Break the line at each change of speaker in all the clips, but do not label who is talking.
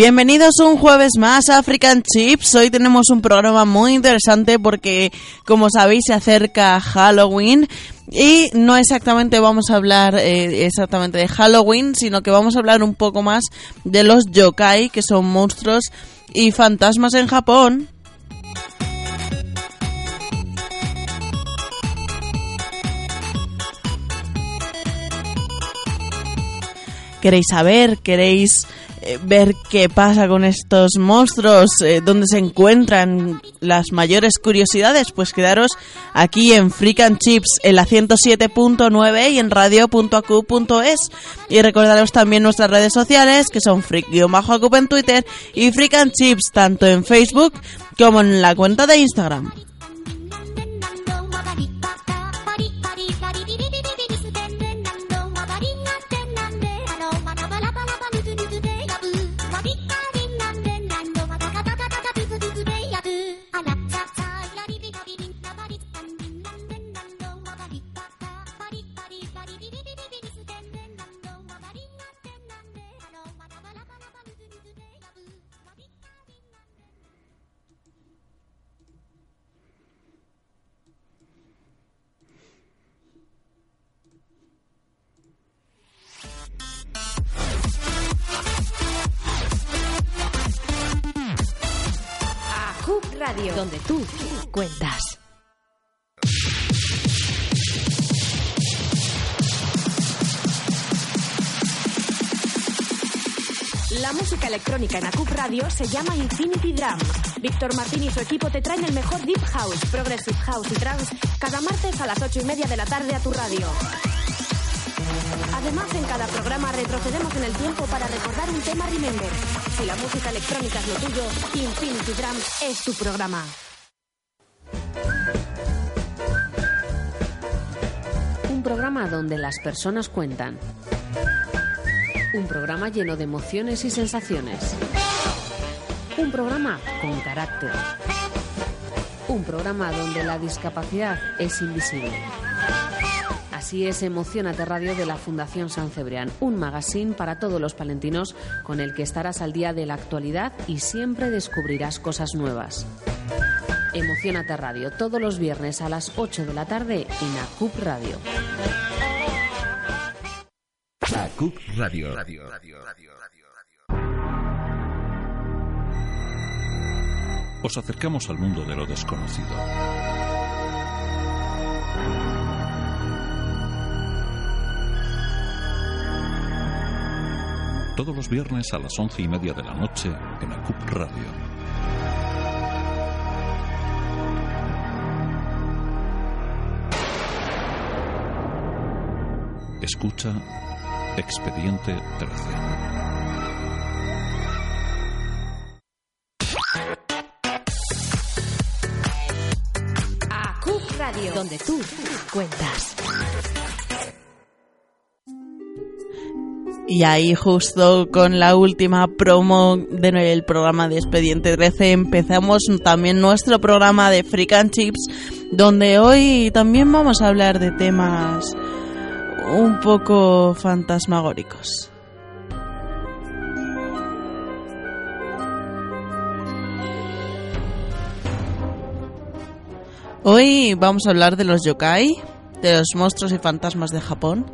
Bienvenidos un jueves más a African Chips. Hoy tenemos un programa muy interesante porque, como sabéis, se acerca Halloween. Y no exactamente vamos a hablar eh, exactamente de Halloween, sino que vamos a hablar un poco más de los yokai, que son monstruos y fantasmas en Japón. ¿Queréis saber? ¿Queréis eh, ver qué pasa con estos monstruos, eh, dónde se encuentran las mayores curiosidades, pues quedaros aquí en Freak and Chips en la 107.9 y en radio.acu.es. Y recordaros también nuestras redes sociales, que son freak-acup en Twitter y Freak and Chips, tanto en Facebook como en la cuenta de Instagram.
Donde tú cuentas. La música electrónica en ACUP Radio se llama Infinity Drum. Víctor Martín y su equipo te traen el mejor Deep House, Progressive House y Trance cada martes a las ocho y media de la tarde a tu radio. Además, en cada programa retrocedemos en el tiempo para recordar un tema Remember. Si la música electrónica es lo tuyo, Infinity Drum es tu programa. Un programa donde las personas cuentan. Un programa lleno de emociones y sensaciones. Un programa con carácter. Un programa donde la discapacidad es invisible. Así es Emocionate Radio de la Fundación San Cebrián, un magazine para todos los palentinos con el que estarás al día de la actualidad y siempre descubrirás cosas nuevas. Emocionate Radio, todos los viernes a las 8 de la tarde en ACUP Radio.
ACUP Radio. Os acercamos al mundo de lo desconocido. Todos los viernes a las once y media de la noche en ACUP Radio. Escucha Expediente 13.
ACUP Radio, donde tú cuentas.
Y ahí justo con la última promo del programa de Expediente 13 empezamos también nuestro programa de Freak and Chips, donde hoy también vamos a hablar de temas un poco fantasmagóricos. Hoy vamos a hablar de los yokai, de los monstruos y fantasmas de Japón.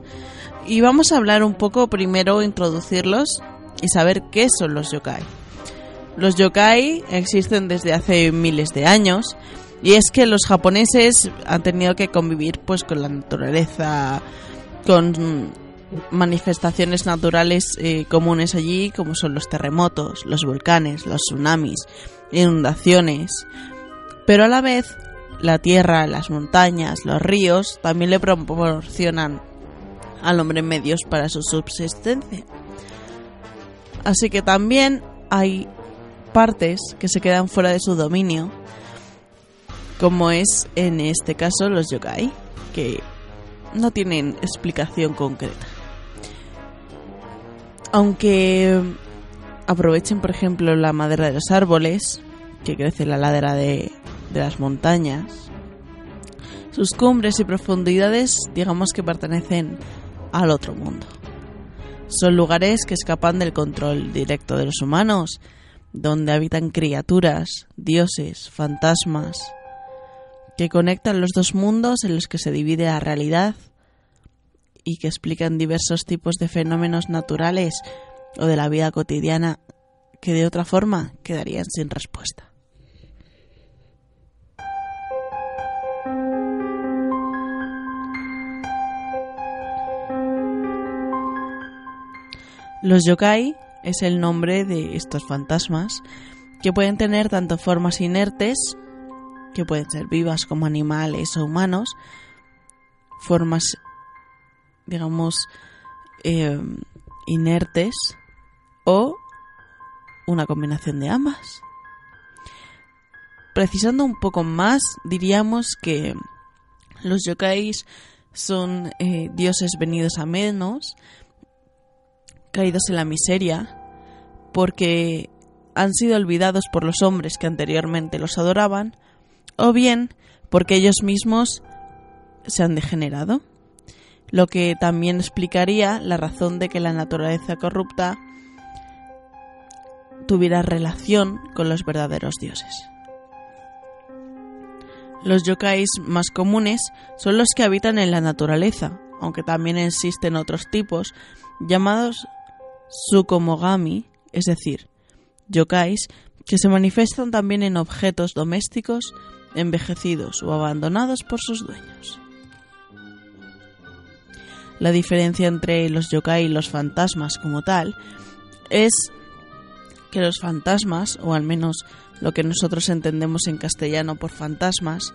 Y vamos a hablar un poco primero, introducirlos y saber qué son los yokai. Los yokai existen desde hace miles de años y es que los japoneses han tenido que convivir pues con la naturaleza, con manifestaciones naturales eh, comunes allí como son los terremotos, los volcanes, los tsunamis, inundaciones. Pero a la vez la tierra, las montañas, los ríos también le proporcionan al hombre medios para su subsistencia. Así que también hay partes que se quedan fuera de su dominio, como es en este caso los yokai, que no tienen explicación concreta. Aunque aprovechen, por ejemplo, la madera de los árboles, que crece en la ladera de, de las montañas, sus cumbres y profundidades, digamos que pertenecen al otro mundo. Son lugares que escapan del control directo de los humanos, donde habitan criaturas, dioses, fantasmas, que conectan los dos mundos en los que se divide la realidad y que explican diversos tipos de fenómenos naturales o de la vida cotidiana que de otra forma quedarían sin respuesta. Los yokai es el nombre de estos fantasmas que pueden tener tanto formas inertes, que pueden ser vivas como animales o humanos, formas, digamos, eh, inertes o una combinación de ambas. Precisando un poco más, diríamos que los yokais son eh, dioses venidos a menos, caídos en la miseria, porque han sido olvidados por los hombres que anteriormente los adoraban, o bien porque ellos mismos se han degenerado, lo que también explicaría la razón de que la naturaleza corrupta tuviera relación con los verdaderos dioses. Los yokais más comunes son los que habitan en la naturaleza, aunque también existen otros tipos llamados Sukomogami, es decir, yokais que se manifiestan también en objetos domésticos envejecidos o abandonados por sus dueños. La diferencia entre los yokai y los fantasmas como tal es que los fantasmas, o al menos lo que nosotros entendemos en castellano por fantasmas,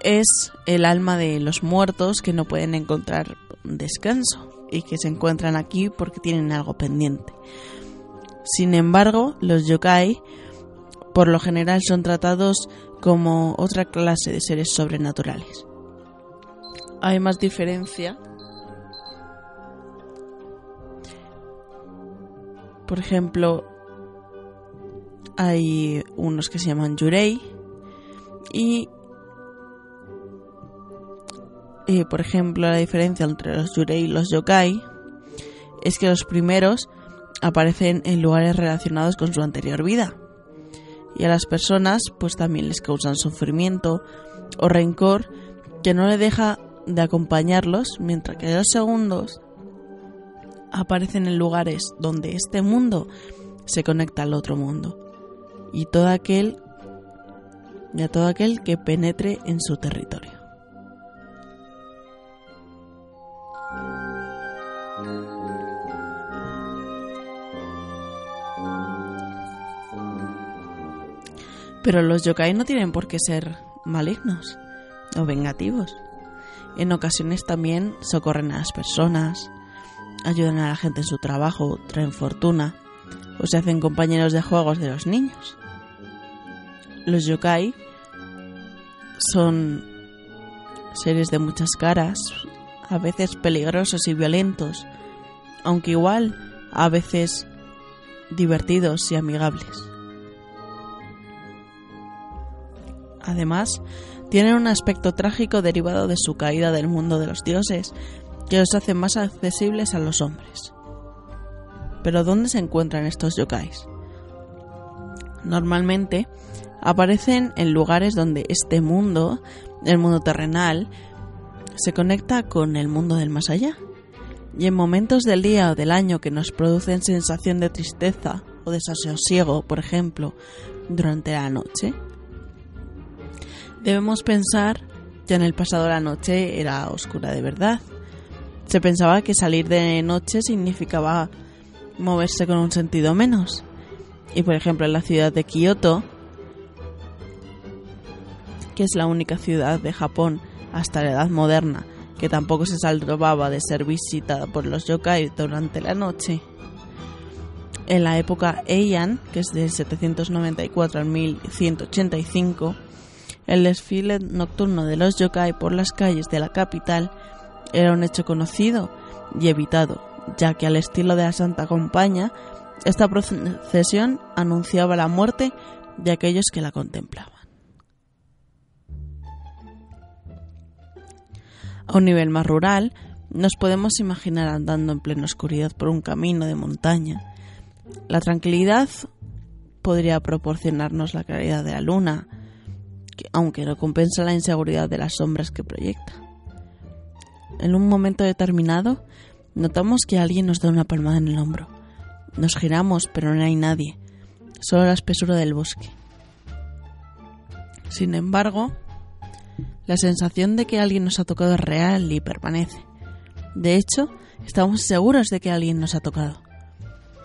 es el alma de los muertos que no pueden encontrar descanso y que se encuentran aquí porque tienen algo pendiente. Sin embargo, los yokai por lo general son tratados como otra clase de seres sobrenaturales. Hay más diferencia. Por ejemplo, hay unos que se llaman yurei y eh, por ejemplo, la diferencia entre los yurei y los yokai es que los primeros aparecen en lugares relacionados con su anterior vida. Y a las personas pues también les causan sufrimiento o rencor que no le deja de acompañarlos, mientras que los segundos aparecen en lugares donde este mundo se conecta al otro mundo. Y todo aquel y a todo aquel que penetre en su territorio. Pero los yokai no tienen por qué ser malignos o vengativos. En ocasiones también socorren a las personas, ayudan a la gente en su trabajo, traen fortuna o se hacen compañeros de juegos de los niños. Los yokai son seres de muchas caras, a veces peligrosos y violentos, aunque igual a veces divertidos y amigables. Además, tienen un aspecto trágico derivado de su caída del mundo de los dioses, que los hace más accesibles a los hombres. Pero ¿dónde se encuentran estos yokais? Normalmente aparecen en lugares donde este mundo, el mundo terrenal, se conecta con el mundo del más allá. Y en momentos del día o del año que nos producen sensación de tristeza o desasosiego, por ejemplo, durante la noche, Debemos pensar que en el pasado la noche era oscura de verdad. Se pensaba que salir de noche significaba moverse con un sentido menos. Y por ejemplo en la ciudad de Kioto, que es la única ciudad de Japón hasta la edad moderna que tampoco se salvaba de ser visitada por los yokai durante la noche. En la época Heian, que es de 794 al 1185, el desfile nocturno de los yokai por las calles de la capital era un hecho conocido y evitado, ya que al estilo de la Santa Compaña, esta procesión anunciaba la muerte de aquellos que la contemplaban. A un nivel más rural, Nos podemos imaginar andando en plena oscuridad por un camino de montaña. La tranquilidad podría proporcionarnos la claridad de la luna, aunque no compensa la inseguridad de las sombras que proyecta. En un momento determinado, notamos que alguien nos da una palmada en el hombro. Nos giramos, pero no hay nadie, solo la espesura del bosque. Sin embargo, la sensación de que alguien nos ha tocado es real y permanece. De hecho, estamos seguros de que alguien nos ha tocado.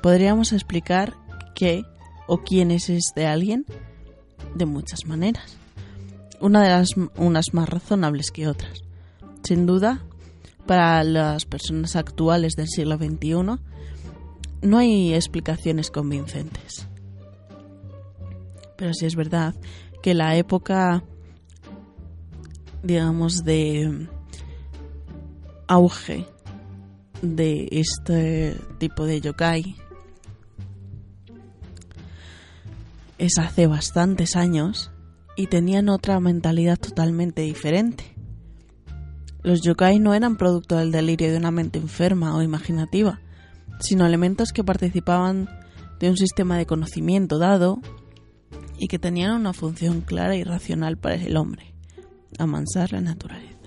Podríamos explicar qué o quién es este alguien de muchas maneras. Una de las unas más razonables que otras. Sin duda, para las personas actuales del siglo XXI, no hay explicaciones convincentes. Pero sí es verdad que la época, digamos, de auge de este tipo de yokai es hace bastantes años y tenían otra mentalidad totalmente diferente. Los yokai no eran producto del delirio de una mente enferma o imaginativa, sino elementos que participaban de un sistema de conocimiento dado y que tenían una función clara y racional para el hombre, amansar la naturaleza.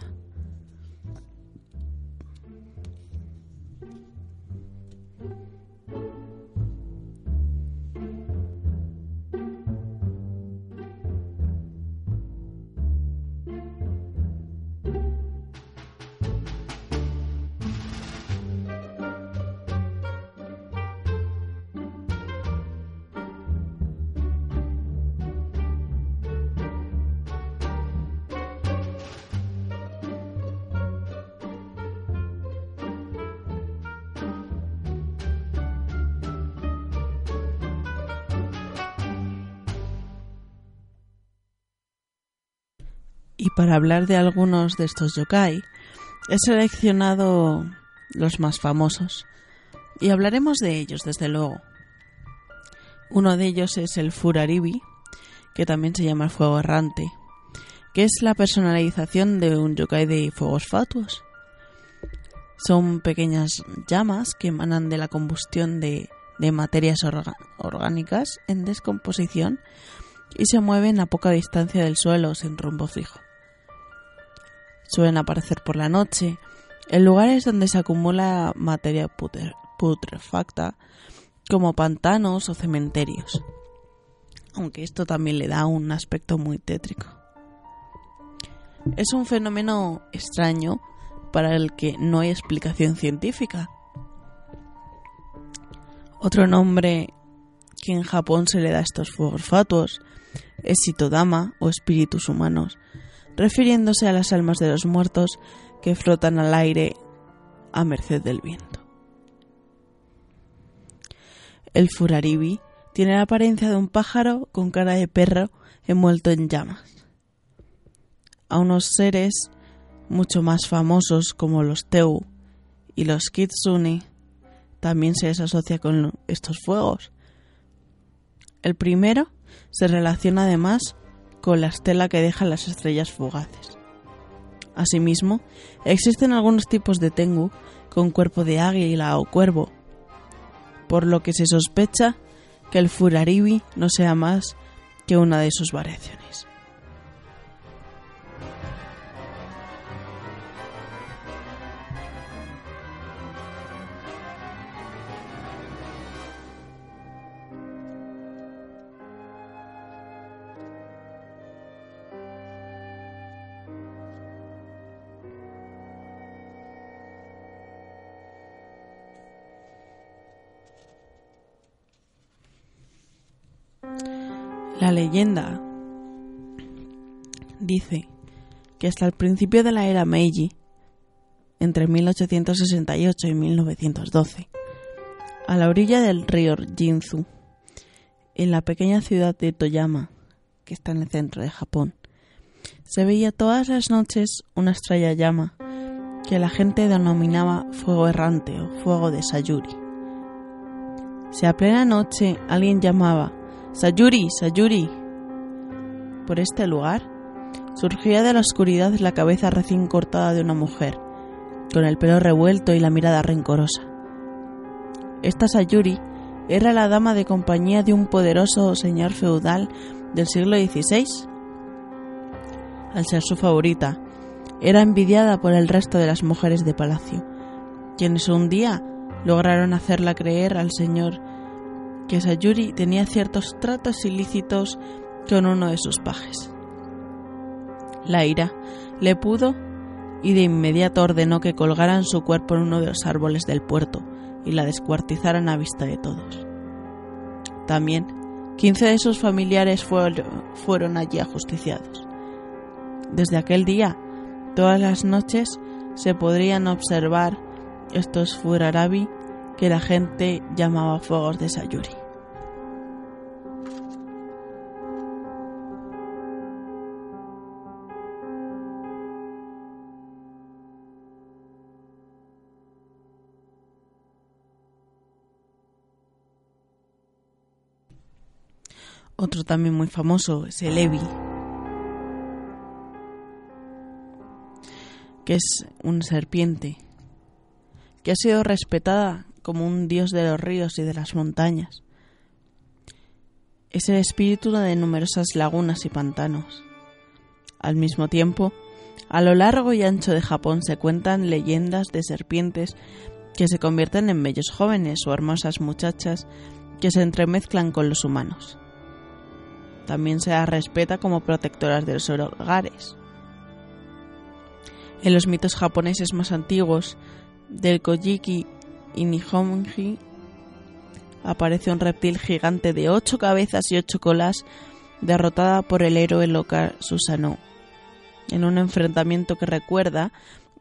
Y para hablar de algunos de estos yokai, he seleccionado los más famosos. Y hablaremos de ellos, desde luego. Uno de ellos es el Furaribi, que también se llama el fuego errante, que es la personalización de un yokai de fuegos fatuos. Son pequeñas llamas que emanan de la combustión de, de materias orgánicas en descomposición y se mueven a poca distancia del suelo sin rumbo fijo suelen aparecer por la noche, en lugares donde se acumula materia putrefacta, como pantanos o cementerios. Aunque esto también le da un aspecto muy tétrico. Es un fenómeno extraño para el que no hay explicación científica. Otro nombre que en Japón se le da a estos fuegos fatuos es Sitodama o espíritus humanos, refiriéndose a las almas de los muertos que flotan al aire a merced del viento. El furaribi tiene la apariencia de un pájaro con cara de perro envuelto en llamas. A unos seres mucho más famosos como los Teu y los Kitsune también se les asocia con estos fuegos. El primero se relaciona además con la estela que dejan las estrellas fugaces. Asimismo, existen algunos tipos de tengu con cuerpo de águila o cuervo, por lo que se sospecha que el furaribi no sea más que una de sus variaciones. La leyenda dice que hasta el principio de la era Meiji, entre 1868 y 1912, a la orilla del río Jinzu, en la pequeña ciudad de Toyama, que está en el centro de Japón, se veía todas las noches una estrella llama que la gente denominaba fuego errante o fuego de Sayuri. Si a plena noche alguien llamaba Sayuri, Sayuri. Por este lugar surgía de la oscuridad la cabeza recién cortada de una mujer, con el pelo revuelto y la mirada rencorosa. Esta Sayuri era la dama de compañía de un poderoso señor feudal del siglo XVI. Al ser su favorita, era envidiada por el resto de las mujeres de palacio, quienes un día lograron hacerla creer al señor que Sayuri tenía ciertos tratos ilícitos con uno de sus pajes. La ira le pudo y de inmediato ordenó que colgaran su cuerpo en uno de los árboles del puerto y la descuartizaran a vista de todos. También, quince de sus familiares fueron allí ajusticiados. Desde aquel día, todas las noches se podrían observar estos furarabi que la gente llamaba fuegos de Sayuri. Otro también muy famoso es el Evi, que es una serpiente que ha sido respetada como un dios de los ríos y de las montañas. Es el espíritu de numerosas lagunas y pantanos. Al mismo tiempo, a lo largo y ancho de Japón se cuentan leyendas de serpientes que se convierten en bellos jóvenes o hermosas muchachas que se entremezclan con los humanos. También se las respeta como protectoras de los hogares. En los mitos japoneses más antiguos, del Kojiki y Nihonji, aparece un reptil gigante de ocho cabezas y ocho colas, derrotada por el héroe local Susanoo, en un enfrentamiento que recuerda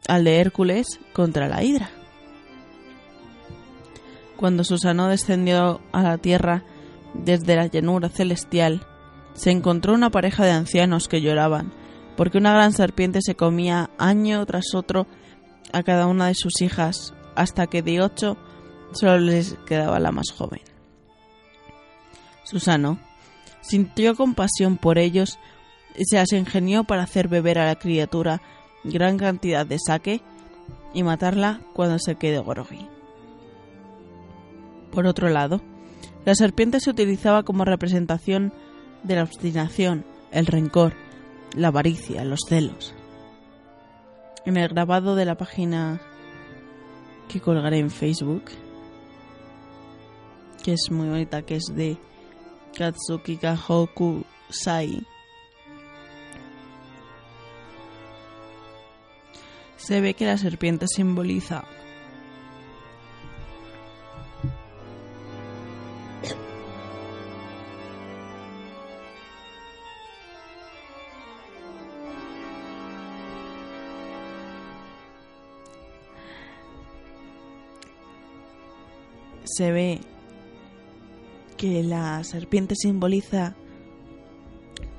al de Hércules contra la Hidra. Cuando Susanoo descendió a la tierra desde la llanura celestial, se encontró una pareja de ancianos que lloraban, porque una gran serpiente se comía año tras otro a cada una de sus hijas, hasta que de ocho solo les quedaba la más joven. Susano sintió compasión por ellos y se las ingenió para hacer beber a la criatura gran cantidad de saque y matarla cuando se quede groggy. Por otro lado, la serpiente se utilizaba como representación de la obstinación, el rencor, la avaricia, los celos. En el grabado de la página que colgaré en Facebook, que es muy bonita, que es de Katsuki Kahoku Sai, se ve que la serpiente simboliza se ve que la serpiente simboliza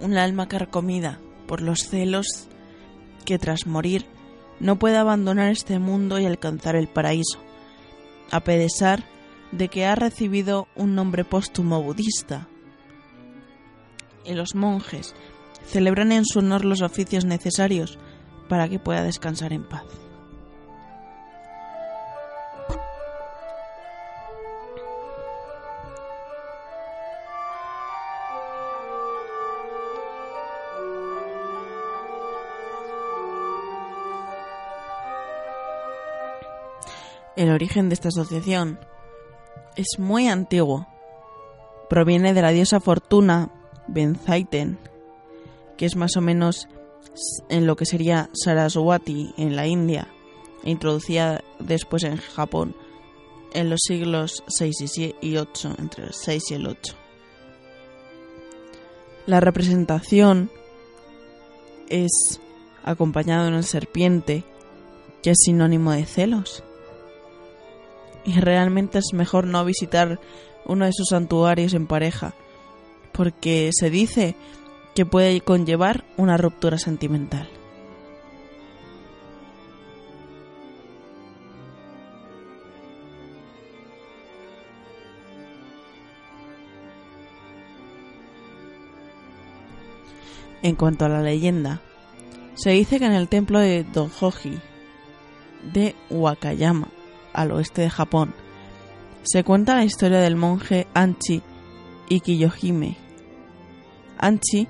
un alma carcomida por los celos que tras morir no puede abandonar este mundo y alcanzar el paraíso, a pesar de que ha recibido un nombre póstumo budista. Y los monjes celebran en su honor los oficios necesarios para que pueda descansar en paz. El origen de esta asociación es muy antiguo. Proviene de la diosa Fortuna Benzaiten, que es más o menos en lo que sería Saraswati en la India, e introducida después en Japón en los siglos 6 y 8, entre el 6 y el 8. La representación es acompañada de una serpiente, que es sinónimo de celos y realmente es mejor no visitar uno de sus santuarios en pareja, porque se dice que puede conllevar una ruptura sentimental. En cuanto a la leyenda, se dice que en el templo de Donjoji, de Wakayama, al oeste de Japón. Se cuenta la historia del monje Anchi y Kiyohime. Anchi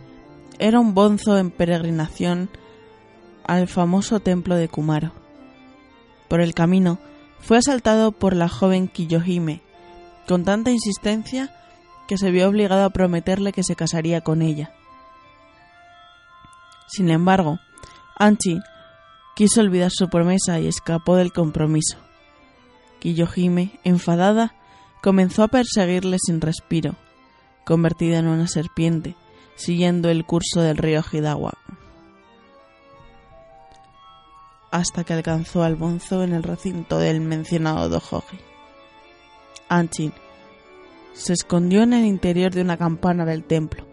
era un bonzo en peregrinación al famoso templo de Kumaro. Por el camino, fue asaltado por la joven Kiyohime, con tanta insistencia que se vio obligado a prometerle que se casaría con ella. Sin embargo, Anchi quiso olvidar su promesa y escapó del compromiso. Kiyohime, enfadada, comenzó a perseguirle sin respiro, convertida en una serpiente, siguiendo el curso del río Hidawa, hasta que alcanzó al bonzo en el recinto del mencionado Dojoji. Anchin se escondió en el interior de una campana del templo,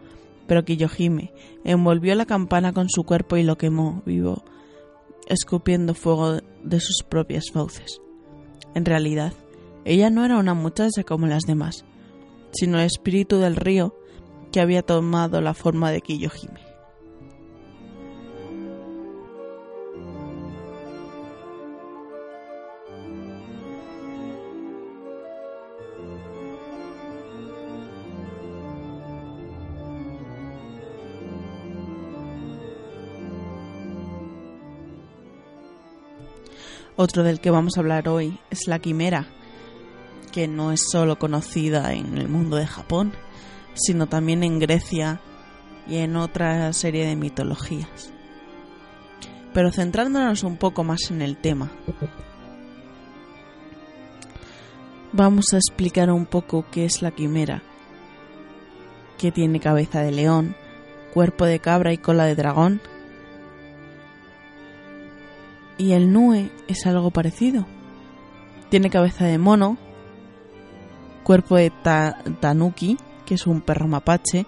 pero Kiyohime envolvió la campana con su cuerpo y lo quemó vivo, escupiendo fuego de sus propias fauces. En realidad, ella no era una muchacha como las demás, sino el espíritu del río que había tomado la forma de Kiyohime. Otro del que vamos a hablar hoy es la quimera, que no es solo conocida en el mundo de Japón, sino también en Grecia y en otra serie de mitologías. Pero centrándonos un poco más en el tema, vamos a explicar un poco qué es la quimera, que tiene cabeza de león, cuerpo de cabra y cola de dragón, y el Nue es algo parecido. Tiene cabeza de mono, cuerpo de tanuki, que es un perro mapache,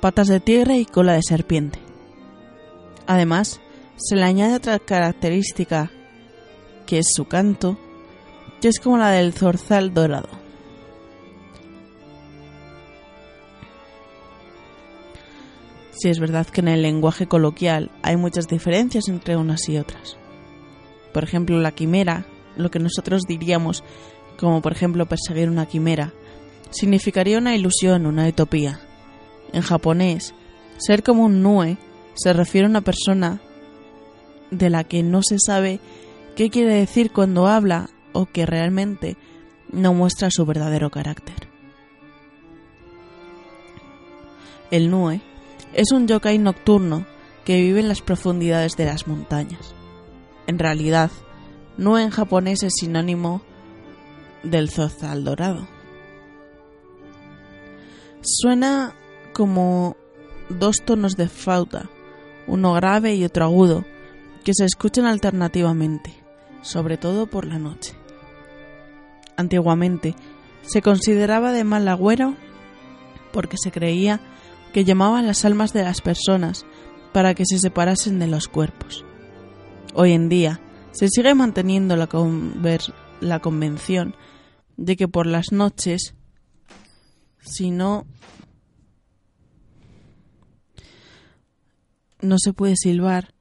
patas de tigre y cola de serpiente. Además, se le añade otra característica, que es su canto, que es como la del zorzal dorado. Si es verdad que en el lenguaje coloquial hay muchas diferencias entre unas y otras. Por ejemplo, la quimera, lo que nosotros diríamos como por ejemplo perseguir una quimera, significaría una ilusión, una utopía. En japonés, ser como un nue se refiere a una persona de la que no se sabe qué quiere decir cuando habla o que realmente no muestra su verdadero carácter. El Nue es un yokai nocturno que vive en las profundidades de las montañas. En realidad, no en japonés es sinónimo del zozal dorado. Suena como dos tonos de flauta, uno grave y otro agudo, que se escuchan alternativamente, sobre todo por la noche. Antiguamente se consideraba de mal agüero porque se creía que llamaban las almas de las personas para que se separasen de los cuerpos. Hoy en día se sigue manteniendo la, la convención de que por las noches, si no, no se puede silbar,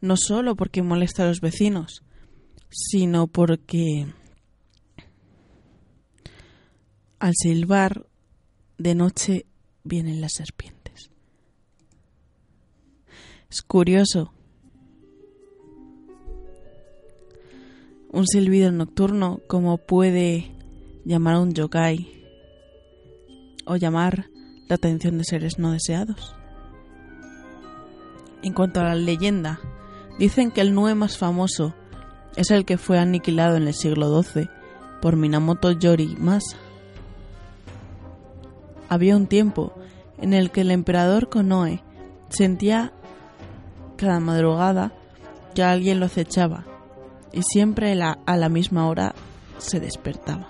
no solo porque molesta a los vecinos, sino porque al silbar de noche vienen las serpientes. Es curioso un silbido nocturno como puede llamar a un yokai o llamar la atención de seres no deseados. En cuanto a la leyenda, dicen que el Nue más famoso es el que fue aniquilado en el siglo XII por Minamoto Yorimasa. Había un tiempo en el que el emperador Konoe sentía cada madrugada que alguien lo acechaba y siempre a la misma hora se despertaba.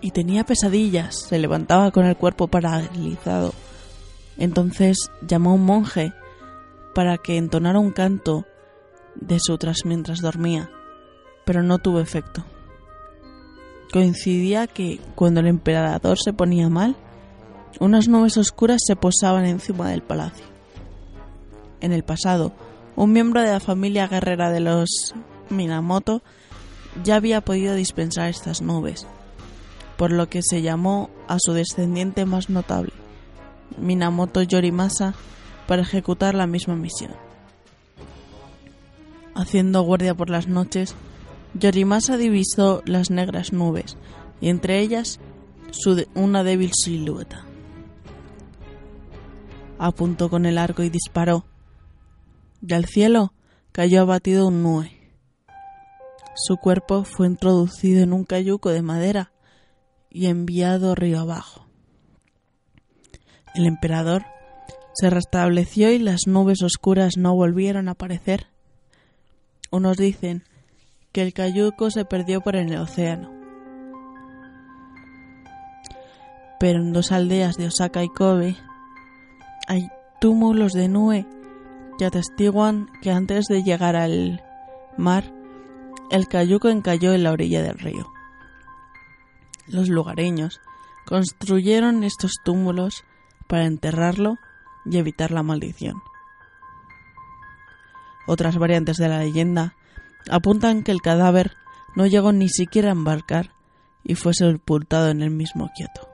Y tenía pesadillas, se levantaba con el cuerpo paralizado. Entonces llamó a un monje para que entonara un canto de sutras mientras dormía, pero no tuvo efecto. Coincidía que cuando el emperador se ponía mal, Unas nubes oscuras se posaban encima del palacio. En el pasado, un miembro de la familia guerrera de los Minamoto ya había podido dispensar estas nubes, por lo que se llamó a su descendiente más notable, Minamoto Yorimasa, para ejecutar la misma misión. Haciendo guardia por las noches, Yorimasa divisó las negras nubes y entre ellas una débil silueta. Apuntó con el arco y disparó. Del cielo cayó abatido un nube. Su cuerpo fue introducido en un cayuco de madera y enviado río abajo. El emperador se restableció y las nubes oscuras no volvieron a aparecer. Unos dicen que el cayuco se perdió por el océano. Pero en dos aldeas de Osaka y Kobe hay túmulos de nube que atestiguan que antes de llegar al mar, el cayuco encalló en la orilla del río. Los lugareños construyeron estos túmulos para enterrarlo y evitar la maldición. Otras variantes de la leyenda apuntan que el cadáver no llegó ni siquiera a embarcar y fue sepultado en el mismo Kioto.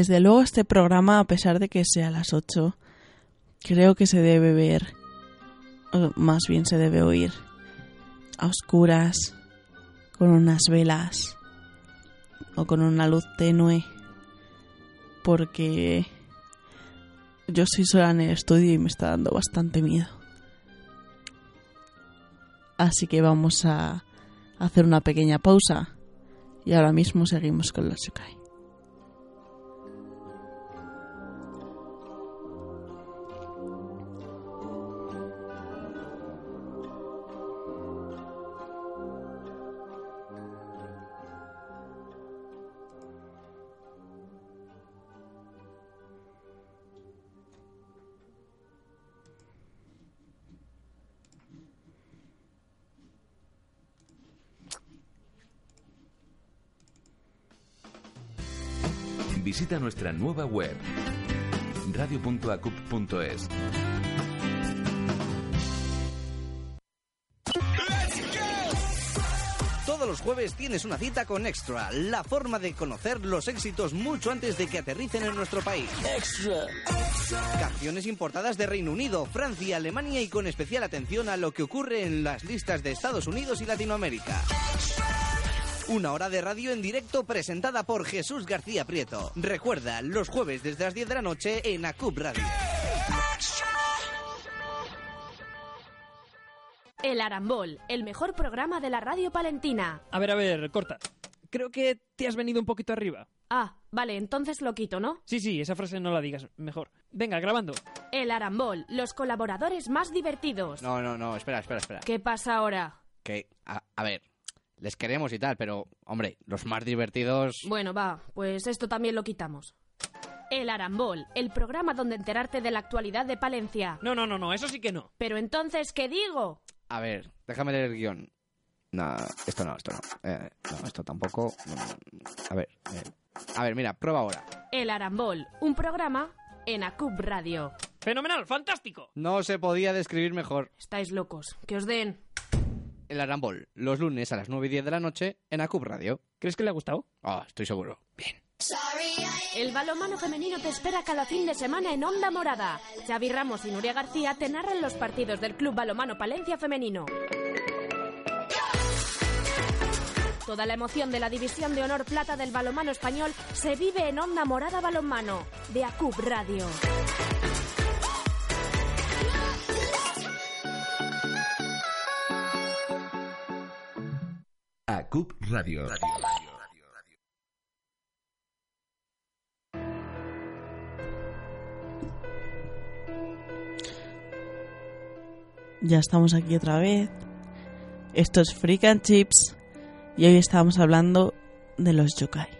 Desde luego este programa, a pesar de que sea a las 8, creo que se debe ver, o más bien se debe oír, a oscuras, con unas velas o con una luz tenue, porque yo soy sola en el estudio y me está dando bastante miedo. Así que vamos a hacer una pequeña pausa y ahora mismo seguimos con los yokai.
Visita nuestra nueva web radio.acup.es.
Todos los jueves tienes una cita con Extra, la forma de conocer los éxitos mucho antes de que aterricen en nuestro país. Extra. Canciones importadas de Reino Unido, Francia, Alemania y con especial atención a lo que ocurre en las listas de Estados Unidos y Latinoamérica. Una hora de radio en directo presentada por Jesús García Prieto. Recuerda, los jueves desde las 10 de la noche en ACUP Radio.
El Arambol, el mejor programa de la radio palentina.
A ver, a ver, corta. Creo que te has venido un poquito arriba.
Ah, vale, entonces lo quito, ¿no?
Sí, sí, esa frase no la digas, mejor. Venga, grabando.
El Arambol, los colaboradores más divertidos.
No, no, no, espera, espera, espera.
¿Qué pasa ahora?
Que, a, a ver, les queremos y tal, pero, hombre, los más divertidos...
Bueno, va, pues esto también lo quitamos. El Arambol, el programa donde enterarte de la actualidad de Palencia.
No, no, no, no, eso sí que no.
Pero entonces, ¿qué digo?
A ver, déjame leer el guion. No, esto no, esto no. Eh, no, esto tampoco. A ver, eh, a ver, mira, prueba ahora.
El Arambol, un programa en ACUB Radio.
Fenomenal, fantástico.
No se podía describir mejor.
Estáis locos, que os den.
El Arambol, los lunes a las 9 y 10 de la noche en ACUB Radio.
¿Crees que le ha gustado?
Ah, estoy seguro. Bien.
El balonmano femenino te espera cada fin de semana en Onda Morada. Xavi Ramos y Nuria García te narran los partidos del Club Balomano Palencia Femenino. Toda la emoción de la División de Honor Plata del balonmano español se vive en Onda Morada Balonmano, de ACUB Radio.
CUP Radio.
Ya estamos aquí otra vez. Esto es Freak and Chips y hoy estamos hablando de los yokai.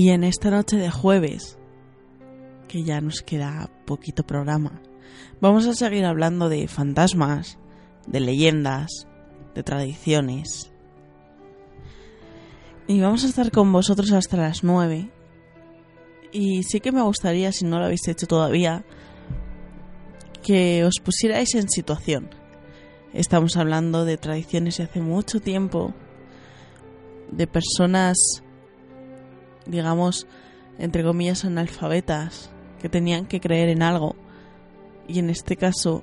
Y en esta noche de jueves, que ya nos queda poquito programa, vamos a seguir hablando de fantasmas, de leyendas, de tradiciones. Y vamos a estar con vosotros hasta las 9. Y sí que me gustaría, si no lo habéis hecho todavía, que os pusierais en situación. Estamos hablando de tradiciones de hace mucho tiempo, de personas digamos, entre comillas, analfabetas, que tenían que creer en algo. Y en este caso,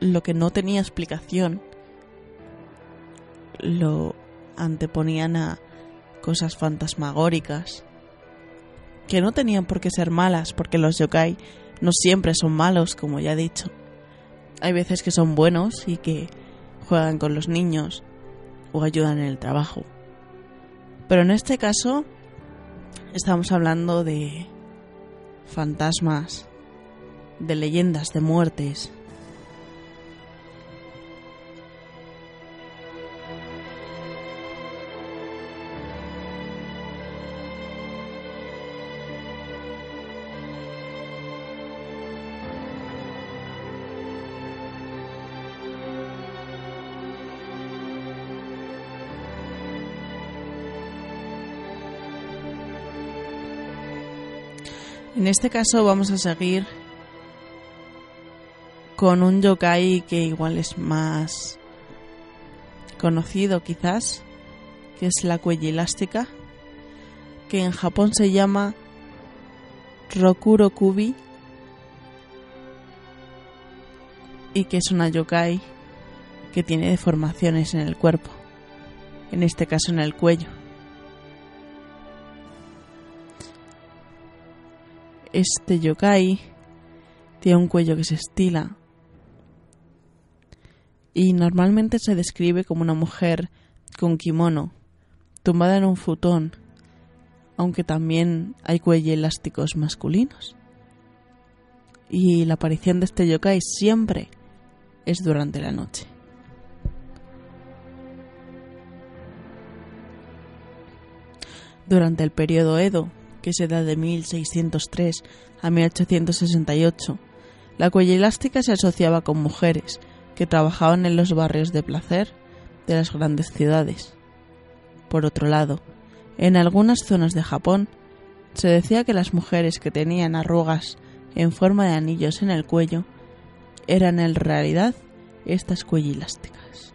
lo que no tenía explicación, lo anteponían a cosas fantasmagóricas, que no tenían por qué ser malas, porque los yokai no siempre son malos, como ya he dicho. Hay veces que son buenos y que juegan con los niños o ayudan en el trabajo. Pero en este caso Estamos hablando de fantasmas, de leyendas, de muertes. Este caso vamos a seguir con un yokai que igual es más conocido quizás, que es la cuella elástica, que en Japón se llama Rokuro Kubi y que es una yokai que tiene deformaciones en el cuerpo, en este caso en el cuello. Este yokai tiene un cuello que se estila y normalmente se describe como una mujer con kimono, tumbada en un futón, aunque también hay cuello elásticos masculinos. Y la aparición de este yokai siempre es durante la noche. Durante el periodo Edo, que se da de 1603 a 1868. La cuella elástica se asociaba con mujeres que trabajaban en los barrios de placer de las grandes ciudades. Por otro lado, en algunas zonas de Japón se decía que las mujeres que tenían arrugas en forma de anillos en el cuello eran en realidad estas elásticas.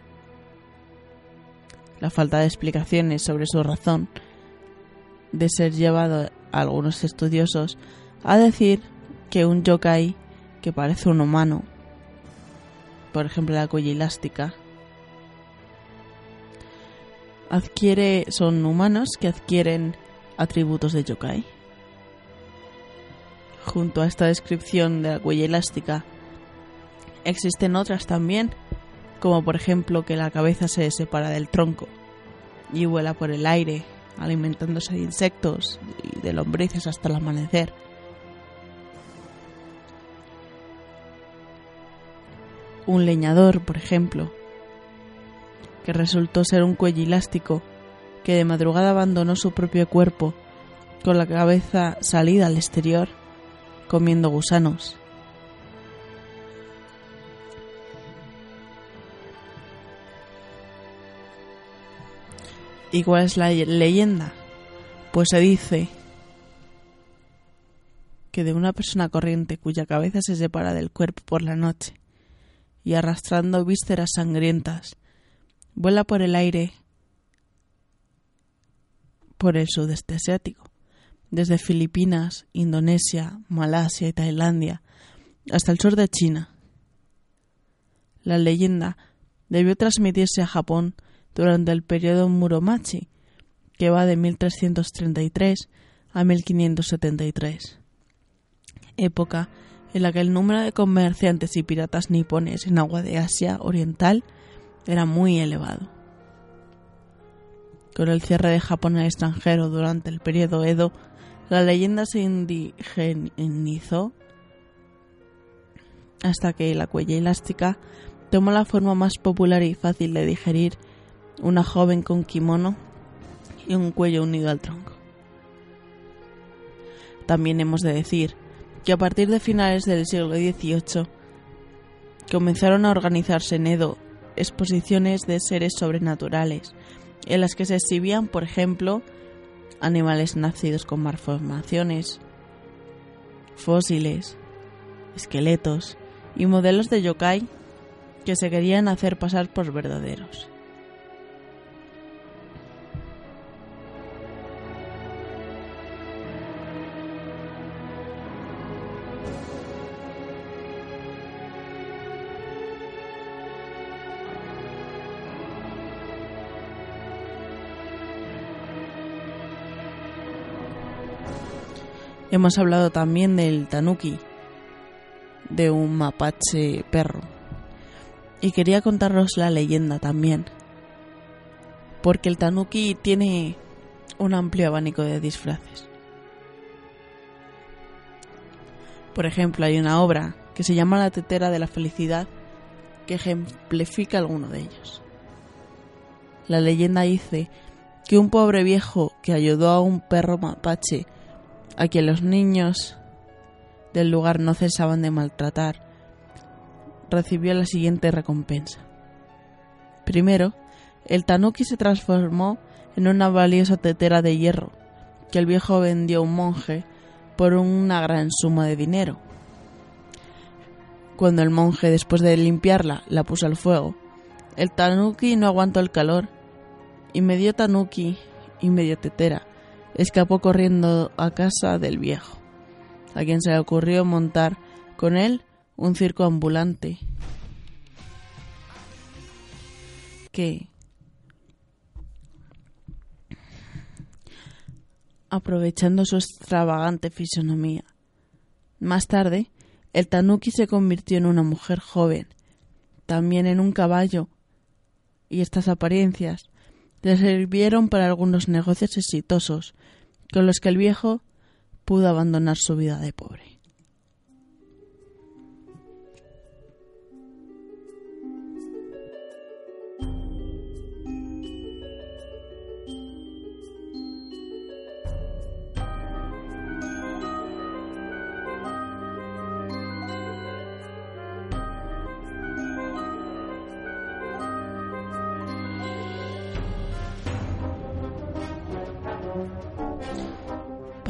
La falta de explicaciones sobre su razón de ser llevado algunos estudiosos a decir que un yokai que parece un humano, por ejemplo la cuella elástica, adquiere son humanos que adquieren atributos de yokai. Junto a esta descripción de la cuella elástica existen otras también, como por ejemplo que la cabeza se separa del tronco y vuela por el aire alimentándose de insectos y de lombrices hasta el amanecer. Un leñador, por ejemplo, que resultó ser un cuello elástico que de madrugada abandonó su propio cuerpo con la cabeza salida al exterior, comiendo gusanos. ¿Y cuál es la leyenda? Pues se dice que de una persona corriente cuya cabeza se separa del cuerpo por la noche y arrastrando vísceras sangrientas, vuela por el aire por el sudeste asiático, desde Filipinas, Indonesia, Malasia y Tailandia, hasta el sur de China. La leyenda debió transmitirse a Japón durante el periodo Muromachi, que va de 1333 a 1573, época en la que el número de comerciantes y piratas nipones en agua de Asia Oriental era muy elevado. Con el cierre de Japón al extranjero durante el periodo Edo, la leyenda se indigenizó hasta que la cuella elástica tomó la forma más popular y fácil de digerir, una joven con kimono y un cuello unido al tronco. También hemos de decir que a partir de finales del siglo XVIII comenzaron a organizarse en Edo exposiciones de seres sobrenaturales, en las que se exhibían, por ejemplo, animales nacidos con malformaciones, fósiles, esqueletos y modelos de yokai que se querían hacer pasar por verdaderos. Hemos hablado también del tanuki, de un mapache perro. Y quería contaros la leyenda también, porque el tanuki tiene un amplio abanico de disfraces. Por ejemplo, hay una obra que se llama La tetera de la felicidad que ejemplifica alguno de ellos. La leyenda dice que un pobre viejo que ayudó a un perro mapache a quien los niños del lugar no cesaban de maltratar, recibió la siguiente recompensa. Primero, el tanuki se transformó en una valiosa tetera de hierro que el viejo vendió a un monje por una gran suma de dinero. Cuando el monje, después de limpiarla, la puso al fuego, el tanuki no aguantó el calor y medio tanuki y medio tetera escapó corriendo a casa del viejo, a quien se le ocurrió montar con él un circo ambulante que, aprovechando su extravagante fisonomía, más tarde el tanuki se convirtió en una mujer joven, también en un caballo, y estas apariencias le sirvieron para algunos negocios exitosos, con los que el viejo pudo abandonar su vida de pobre.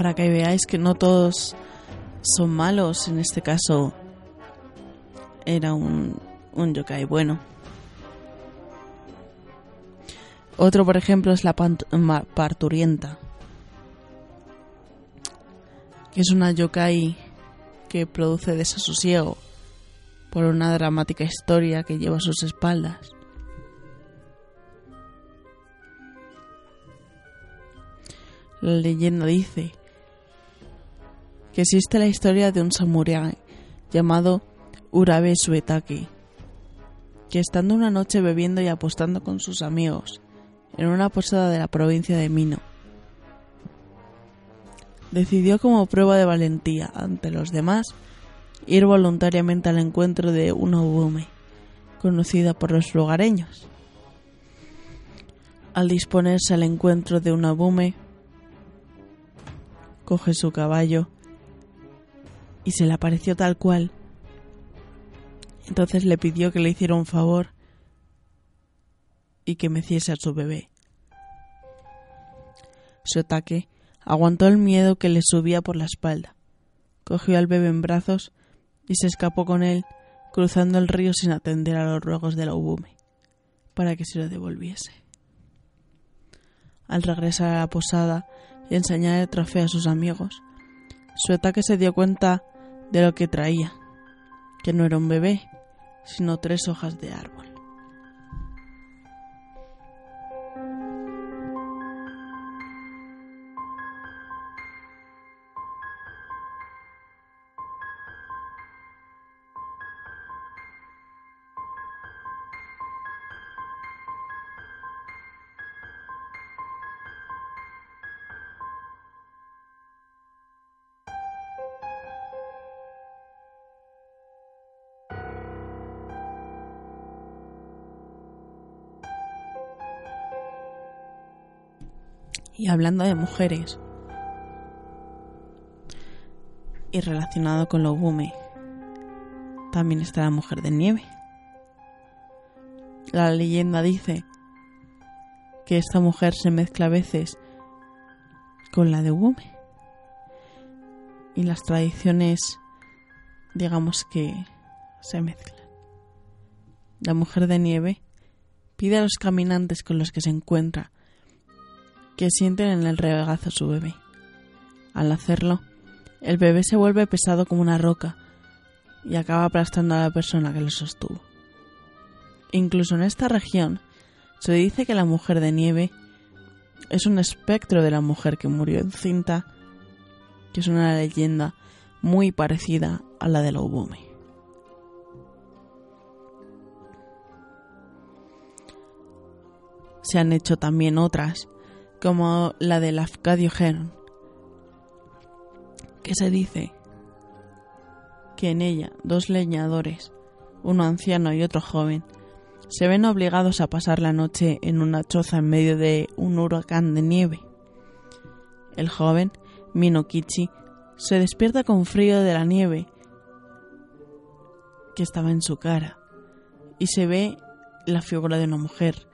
Para que veáis que no todos son malos. En este caso era un, yokai bueno. Otro, por ejemplo, es la parturienta, que es una yokai que produce desasosiego por una dramática historia que lleva a sus espaldas. La leyenda dice que existe la historia de un samurái llamado Urabe Suetaki, que estando una noche bebiendo y apostando con sus amigos en una posada de la provincia de Mino, decidió como prueba de valentía ante los demás ir voluntariamente al encuentro de una ubume, conocida por los lugareños. Al disponerse al encuentro de una ubume, coge su caballo y se le apareció tal cual. Entonces le pidió que le hiciera un favor y que meciese a su bebé. Su ataque aguantó el miedo que le subía por la espalda, cogió al bebé en brazos y se escapó con él, cruzando el río sin atender a los ruegos de la ubume, para que se lo devolviese. Al regresar a la posada y enseñar el trofeo a sus amigos, su ataque se dio cuenta de lo que traía, que no era un bebé, sino tres hojas de árbol. Y hablando de mujeres, y relacionado con lo gume, también está la mujer de nieve. La leyenda dice que esta mujer se mezcla a veces con la de Ugume. Y las tradiciones, digamos que se mezclan. La mujer de nieve pide a los caminantes con los que se encuentra que sienten en el regazo su bebé. Al hacerlo, el bebé se vuelve pesado como una roca y acaba aplastando a la persona que lo sostuvo. Incluso en esta región se dice que la mujer de nieve es un espectro de la mujer que murió encinta, que es una leyenda muy parecida a la de la. Se han hecho también otras, como la del Afcadio Heron, que se dice que en ella dos leñadores, uno anciano y otro joven, se ven obligados a pasar la noche en una choza en medio de un huracán de nieve. El joven, Minokichi, se despierta con frío de la nieve que estaba en su cara y se ve la figura de una mujer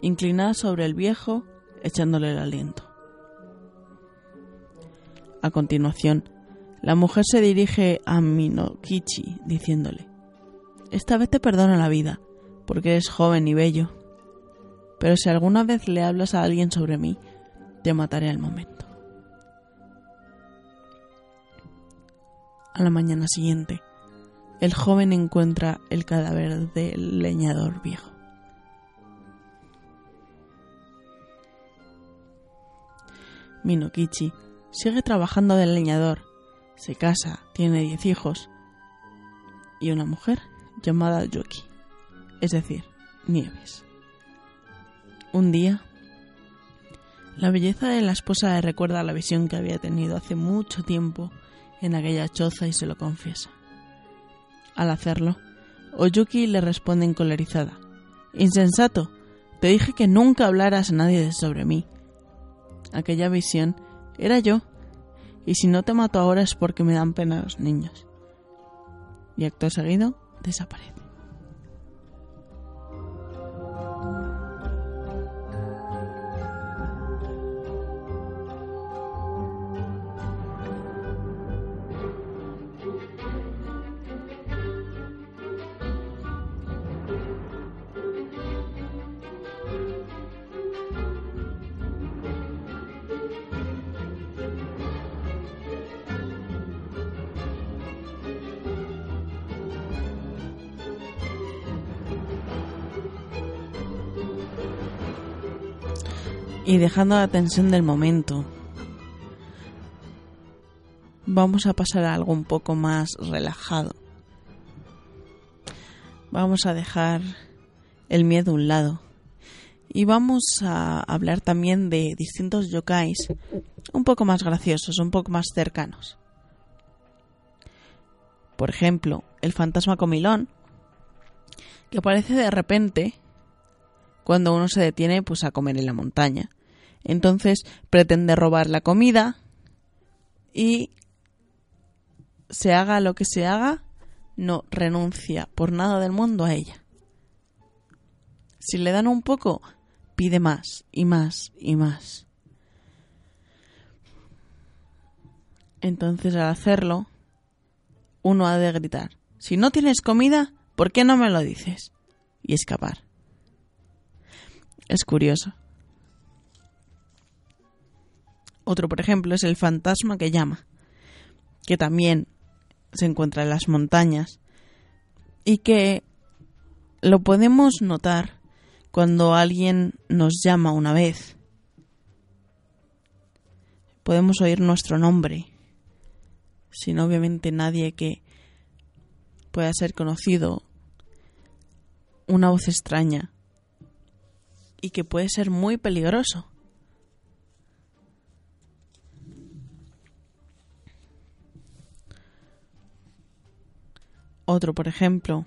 inclinada sobre el viejo echándole el aliento. A continuación, la mujer se dirige a Minokichi diciéndole, Esta vez te perdono la vida, porque eres joven y bello, pero si alguna vez le hablas a alguien sobre mí, te mataré al momento. A la mañana siguiente, el joven encuentra el cadáver del leñador viejo. Minokichi sigue trabajando de leñador, se casa, tiene diez hijos y una mujer llamada Yoki, es decir, Nieves. Un día, la belleza de la esposa le recuerda la visión que había tenido hace mucho tiempo en aquella choza y se lo confiesa. Al hacerlo, Oyuki le responde encolerizada. Insensato, te dije que nunca hablaras a nadie sobre mí. Aquella visión era yo, y si no te mato ahora es porque me dan pena los niños. Y acto seguido desaparece. Y dejando la tensión del momento, vamos a pasar a algo un poco más relajado. Vamos a dejar el miedo a un lado. Y vamos a hablar también de distintos yokais un poco más graciosos, un poco más cercanos. Por ejemplo, el fantasma comilón, que aparece de repente cuando uno se detiene pues a comer en la montaña. Entonces pretende robar la comida y se haga lo que se haga, no renuncia por nada del mundo a ella. Si le dan un poco, pide más y más y más. Entonces al hacerlo, uno ha de gritar, si no tienes comida, ¿por qué no me lo dices? Y escapar. Es curioso. Otro, por ejemplo, es el fantasma que llama, que también se encuentra en las montañas y que lo podemos notar cuando alguien nos llama una vez. Podemos oír nuestro nombre, sin obviamente nadie que pueda ser conocido, una voz extraña y que puede ser muy peligroso. Otro, por ejemplo,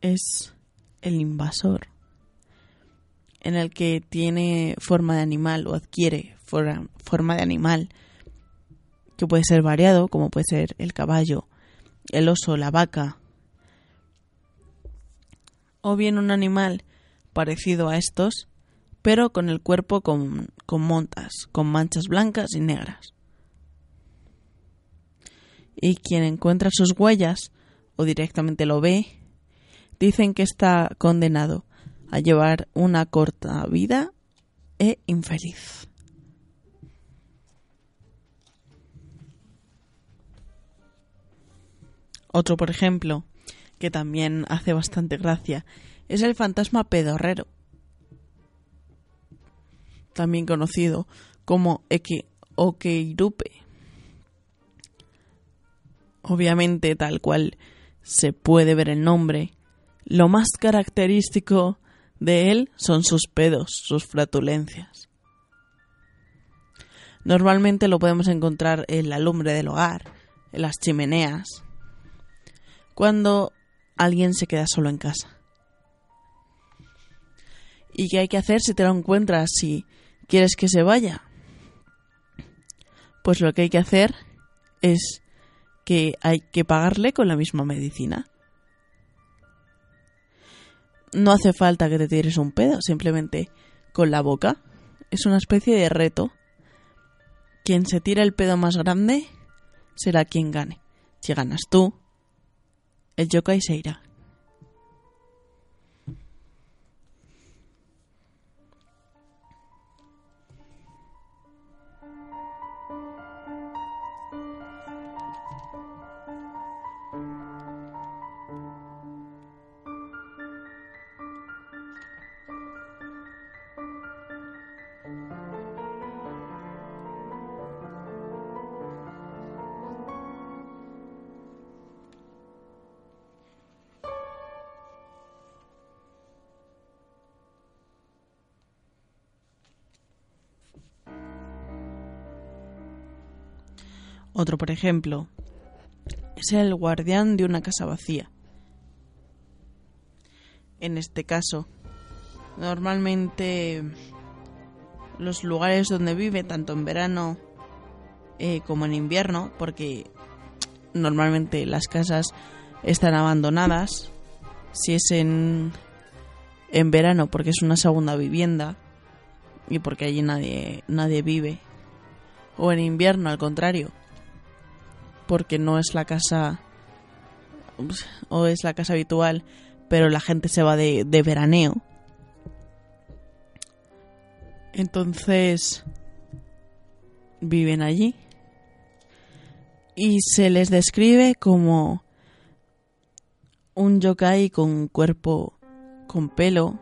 es el invasor. en el que tiene forma de animal o adquiere for- forma de animal, que puede ser variado, como puede ser el caballo, el oso, la vaca, o bien un animal parecido a estos, pero con el cuerpo con, con montas, con manchas blancas y negras. Y quien encuentra sus huellas o directamente lo ve, dicen que está condenado a llevar una corta vida e infeliz. Otro, por ejemplo, que también hace bastante gracia, es el fantasma pedorrero, también conocido como Eke Okeirupe. Obviamente, tal cual se puede ver el nombre, lo más característico de él son sus pedos, sus flatulencias. Normalmente lo podemos encontrar en la lumbre del hogar, en las chimeneas, cuando alguien se queda solo en casa. ¿Y qué hay que hacer si te lo encuentras si quieres que se vaya? Pues lo que hay que hacer es que hay que pagarle con la misma medicina. No hace falta que te tires un pedo, simplemente con la boca. Es una especie de reto. Quien se tira el pedo más grande será quien gane. Si ganas tú, el yokai se irá. Otro, por ejemplo, es el guardián de una casa vacía. En este caso, normalmente los lugares donde vive, tanto en verano eh, como en invierno, porque normalmente las casas están abandonadas, si es en, en verano porque es una segunda vivienda y porque allí nadie, nadie vive, o en invierno al contrario, porque no es la casa o es la casa habitual, pero la gente se va de, de veraneo. Entonces viven allí y se les describe como un yokai con cuerpo con pelo,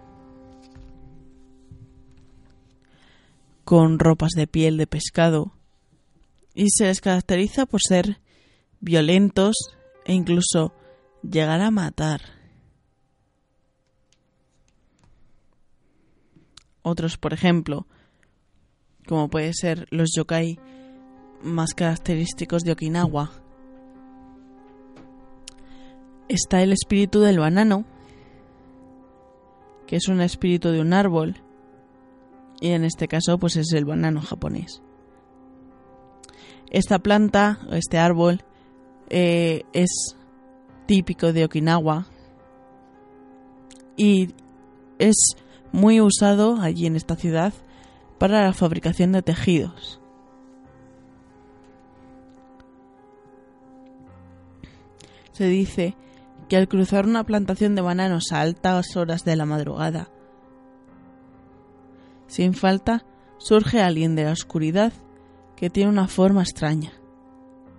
con ropas de piel de pescado y se les caracteriza por ser violentos e incluso llegar a matar. Otros, por ejemplo, como puede ser los yokai más característicos de Okinawa, está el espíritu del banano, que es un espíritu de un árbol, y en este caso pues es el banano japonés. Esta planta, este árbol, eh, es típico de Okinawa y es muy usado allí en esta ciudad para la fabricación de tejidos. Se dice que al cruzar una plantación de bananos a altas horas de la madrugada, sin falta surge alguien de la oscuridad que tiene una forma extraña.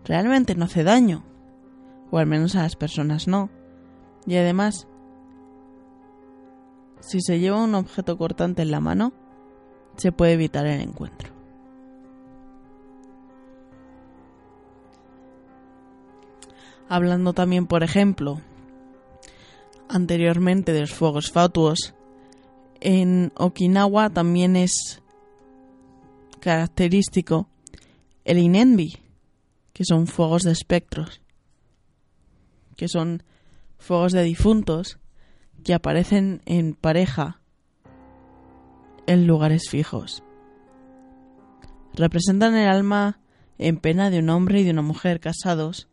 Realmente no hace daño, o al menos a las personas no. Y además, si se lleva un objeto cortante en la mano, se puede evitar el encuentro. Hablando también, por ejemplo, anteriormente de los fuegos fatuos, en Okinawa también es característico el inenbi, que son fuegos de espectros, que son fuegos de difuntos que aparecen en pareja en lugares fijos. Representan el alma en pena de un hombre y de una mujer casados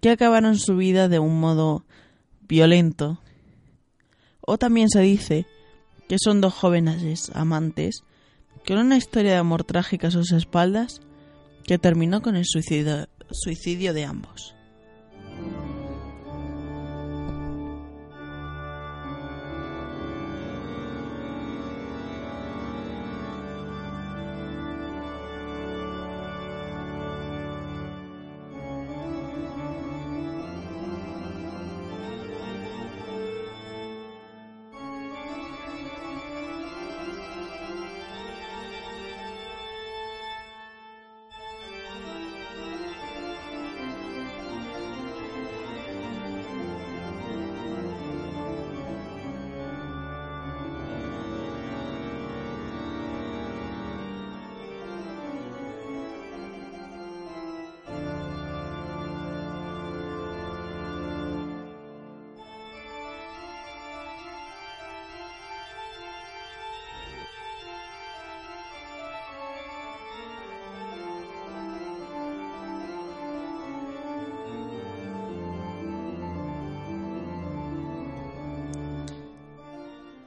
que acabaron su vida de un modo violento. O también se dice que son dos jóvenes amantes con una historia de amor trágica a sus espaldas que terminó con el suicidio, suicidio de ambos.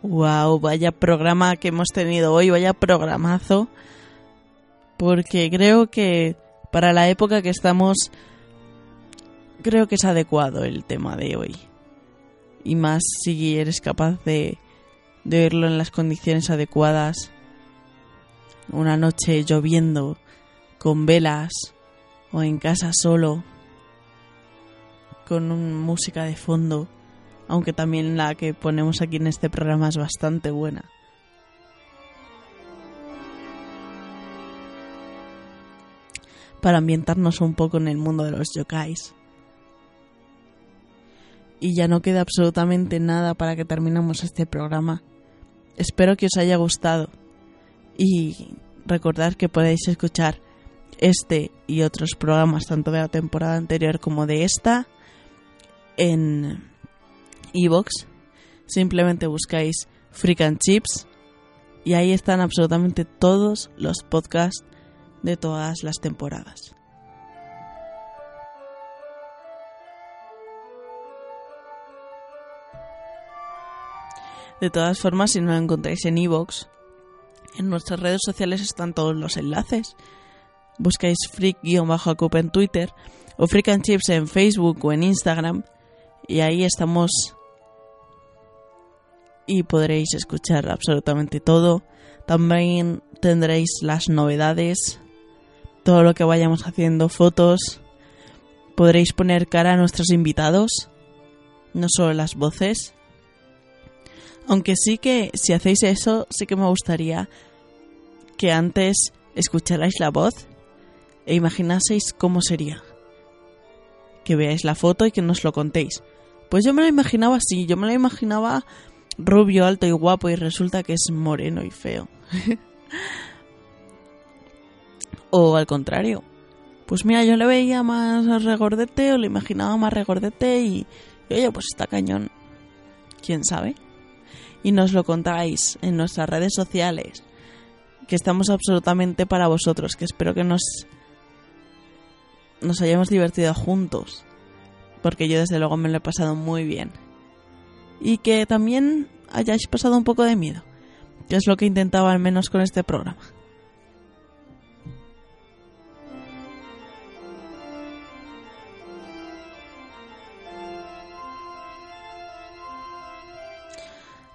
Wow, vaya programa que hemos tenido hoy, vaya programazo. Porque creo que para la época que estamos, creo que es adecuado el tema de hoy. Y más si eres capaz de, de oírlo en las condiciones adecuadas. Una noche lloviendo, con velas, o en casa solo, con música de fondo aunque también la que ponemos aquí en este programa es bastante buena. Para ambientarnos un poco en el mundo de los yokais. Y ya no queda absolutamente nada para que terminemos este programa. Espero que os haya gustado. Y recordad que podéis escuchar este y otros programas, tanto de la temporada anterior como de esta, en Evox, simplemente buscáis Freak and Chips y ahí están absolutamente todos los podcasts de todas las temporadas. De todas formas, si no lo encontráis en Evox, en nuestras redes sociales están todos los enlaces. Buscáis freak-acup en Twitter o Freak and Chips en Facebook o en Instagram y ahí estamos y podréis escuchar absolutamente todo. También tendréis las novedades, todo lo que vayamos haciendo, fotos. Podréis poner cara a nuestros invitados, no solo las voces. Aunque sí que si hacéis eso, sí que me gustaría que antes escucharais la voz e imaginaseis cómo sería. Que veáis la foto y que nos lo contéis. Pues yo me lo imaginaba así, yo me lo imaginaba rubio, alto y guapo y resulta que es moreno y feo. o al contrario. Pues mira, yo le veía más regordete o le imaginaba más regordete y, y oye, pues está cañón. ¿Quién sabe? Y nos lo contáis en nuestras redes sociales, que estamos absolutamente para vosotros, que espero que nos nos hayamos divertido juntos, porque yo desde luego me lo he pasado muy bien y que también hayáis pasado un poco de miedo, que es lo que intentaba al menos con este programa.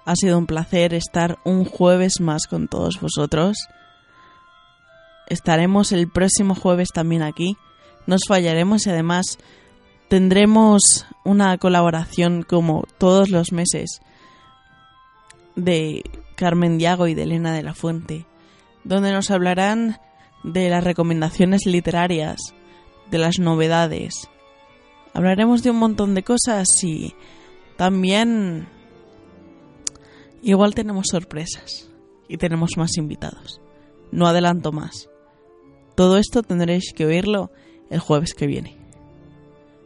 Ha sido un placer estar un jueves más con todos vosotros. Estaremos el próximo jueves también aquí. Nos fallaremos y además tendremos una colaboración como todos los meses de Carmen Diago y de Elena de la Fuente, donde nos hablarán de las recomendaciones literarias, de las novedades. Hablaremos de un montón de cosas y también igual tenemos sorpresas y tenemos más invitados. No adelanto más. Todo esto tendréis que oírlo el jueves que viene.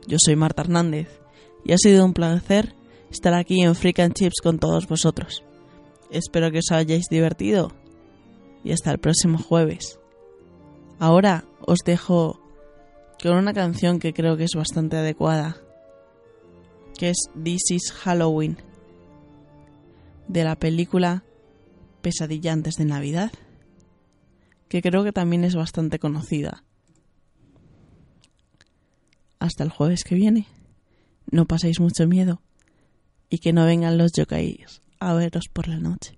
Yo soy Marta Hernández y ha sido un placer estar aquí en Freak and Chips con todos vosotros. Espero que os hayáis divertido y hasta el próximo jueves. Ahora os dejo con una canción que creo que es bastante adecuada, que es This is Halloween, de la película Pesadilla antes de Navidad, que creo que también es bastante conocida. Hasta el jueves que viene. No paséis mucho miedo y que no vengan los yokais a veros por la noche.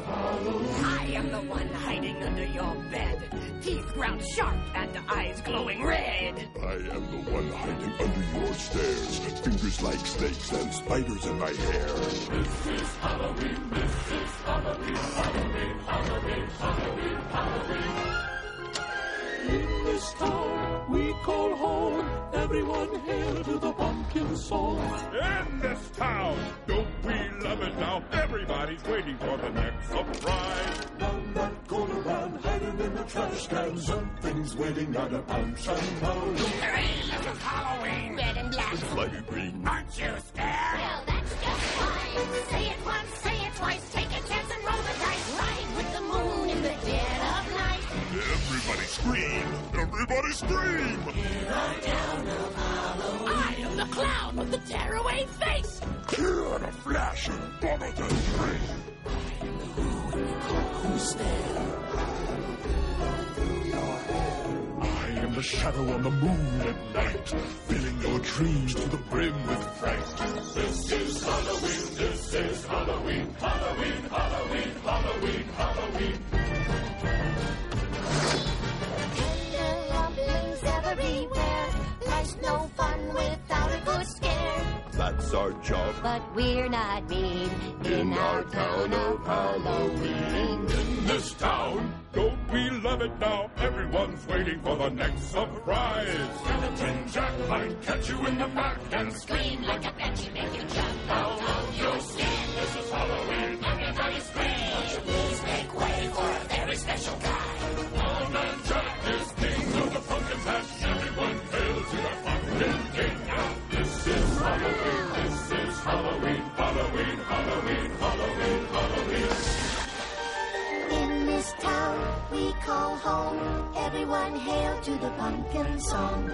am the one hiding under your bed. Teeth ground sharp and eyes glowing red.
I am the one hiding under your stairs. Fingers like snakes and spiders in my hair. This is Halloween, this is Halloween, Halloween, Halloween, Halloween, Halloween. In this town we call home. Everyone hail to the pumpkin song.
In this town, don't we love it now? Everybody's waiting for the next surprise.
Down that corner run, hiding in the trash can. Something's waiting at a pumpkin town.
Hooray, look of Halloween. Red and black.
Slimy green.
Aren't you
Scream!
I am the clown with the tearaway face.
Here in a flash and bother the train. I am the shadow on the moon at night, filling your dreams to the brim with fright. This is Halloween, this is Halloween, Halloween, Halloween, Halloween.
But we're not mean in our town of Halloween.
in this town.
Don't we love it now? Everyone's waiting for the next surprise.
Skeleton Jack might catch you in the back and
Scream like a banshee, make you jump out of your skin.
This is Halloween.
We call home. Everyone hail to the pumpkin song.